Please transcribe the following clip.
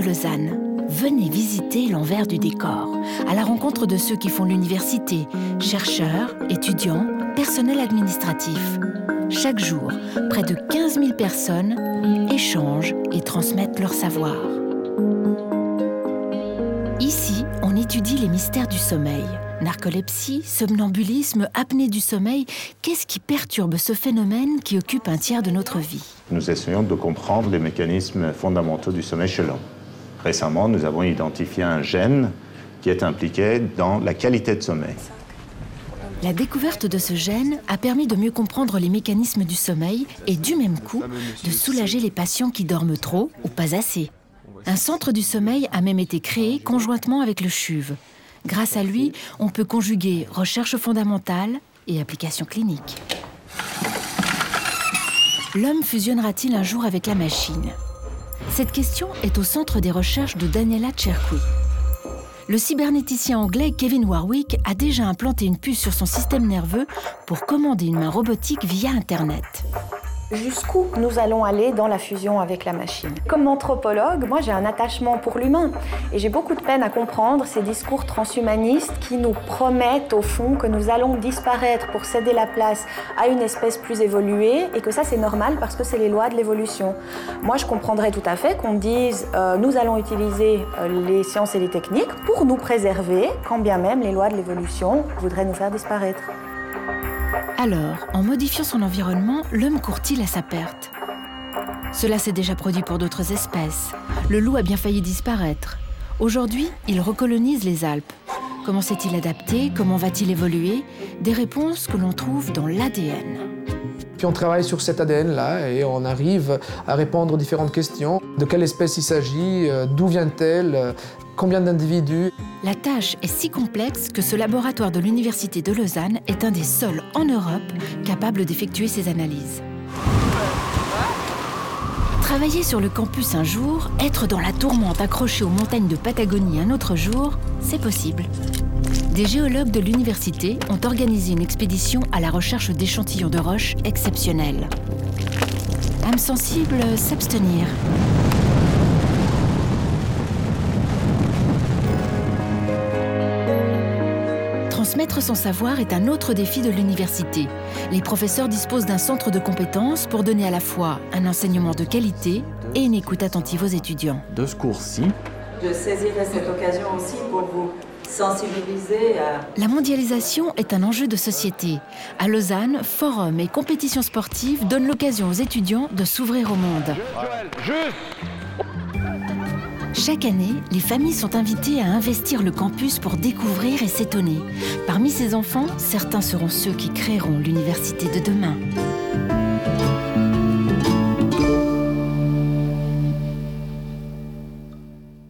Lausanne. Venez visiter l'envers du décor, à la rencontre de ceux qui font l'université, chercheurs, étudiants, personnel administratif. Chaque jour, près de 15 000 personnes échangent et transmettent leur savoir. Étudie les mystères du sommeil. Narcolepsie, somnambulisme, apnée du sommeil, qu'est-ce qui perturbe ce phénomène qui occupe un tiers de notre vie? Nous essayons de comprendre les mécanismes fondamentaux du sommeil chez l'homme. Récemment, nous avons identifié un gène qui est impliqué dans la qualité de sommeil. La découverte de ce gène a permis de mieux comprendre les mécanismes du sommeil et du même coup de soulager les patients qui dorment trop ou pas assez. Un centre du sommeil a même été créé conjointement avec le CHUV. Grâce à lui, on peut conjuguer recherche fondamentale et application clinique. L'homme fusionnera-t-il un jour avec la machine? Cette question est au centre des recherches de Daniela Cherqui. Le cybernéticien anglais Kevin Warwick a déjà implanté une puce sur son système nerveux pour commander une main robotique via Internet jusqu'où nous allons aller dans la fusion avec la machine? Comme anthropologue, moi j'ai un attachement pour l'humain et j'ai beaucoup de peine à comprendre ces discours transhumanistes qui nous promettent au fond que nous allons disparaître pour céder la place à une espèce plus évoluée et que ça c'est normal parce que c'est les lois de l'évolution. Moi je comprendrais tout à fait qu'on dise euh, nous allons utiliser euh, les sciences et les techniques pour nous préserver quand bien même les lois de l'évolution voudraient nous faire disparaître. Alors, en modifiant son environnement, l'homme court-il à sa perte? Cela s'est déjà produit pour d'autres espèces. Le loup a bien failli disparaître. Aujourd'hui, il recolonise les Alpes. Comment s'est-il adapté? Comment va-t-il évoluer? Des réponses que l'on trouve dans l'ADN. Puis on travaille sur cet ADN-là et on arrive à répondre aux différentes questions. De quelle espèce il s'agit? Euh, D'où vient-elle? Combien d'individus La tâche est si complexe que ce laboratoire de l'Université de Lausanne est un des seuls en Europe capable d'effectuer ces analyses. Travailler sur le campus un jour, être dans la tourmente accrochée aux montagnes de Patagonie un autre jour, c'est possible. Des géologues de l'université ont organisé une expédition à la recherche d'échantillons de roches exceptionnels. Âme sensible, s'abstenir. Transmettre son savoir est un autre défi de l'université. Les professeurs disposent d'un centre de compétences pour donner à la fois un enseignement de qualité et une écoute attentive aux étudiants. De ce cours-ci, je saisirai cette occasion aussi pour vous sensibiliser à... La mondialisation est un enjeu de société. À Lausanne, forums et compétitions sportives donnent l'occasion aux étudiants de s'ouvrir au monde. Chaque année, les familles sont invitées à investir le campus pour découvrir et s'étonner. Parmi ces enfants, certains seront ceux qui créeront l'université de demain.